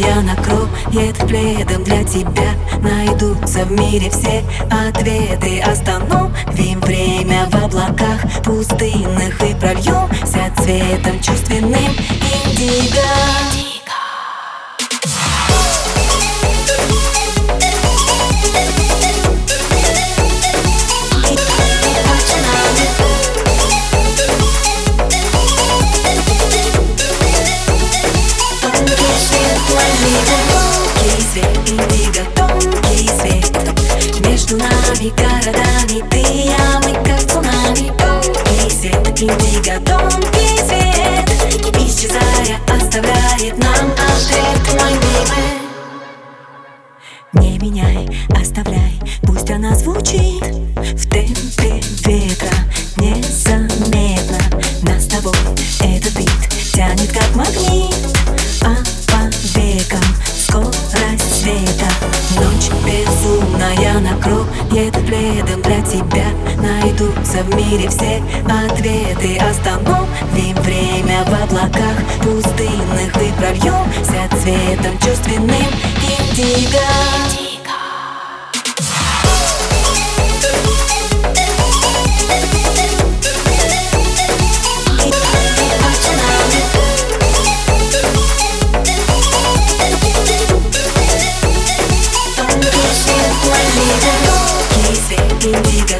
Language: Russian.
Ночь безумная накроет пледом для тебя. Найдутся в мире все ответы. Остановим время в облаках пустынных И прольемся цветом чувственным. Индиго Тонкий свет, индиго, тонкий Между нами городами ты и я, мы как цунами Тонкий свет, индиго, тонкий свет. Исчезая, оставляет нам ответ, мой Не меняй, оставляй, пусть она звучит В темпе ветра, безумная накроет пледом для тебя. Найдутся в мире все ответы. Остановим время в облаках пустынных И прольемся цветом чувственным. Индиго индиго, тонкий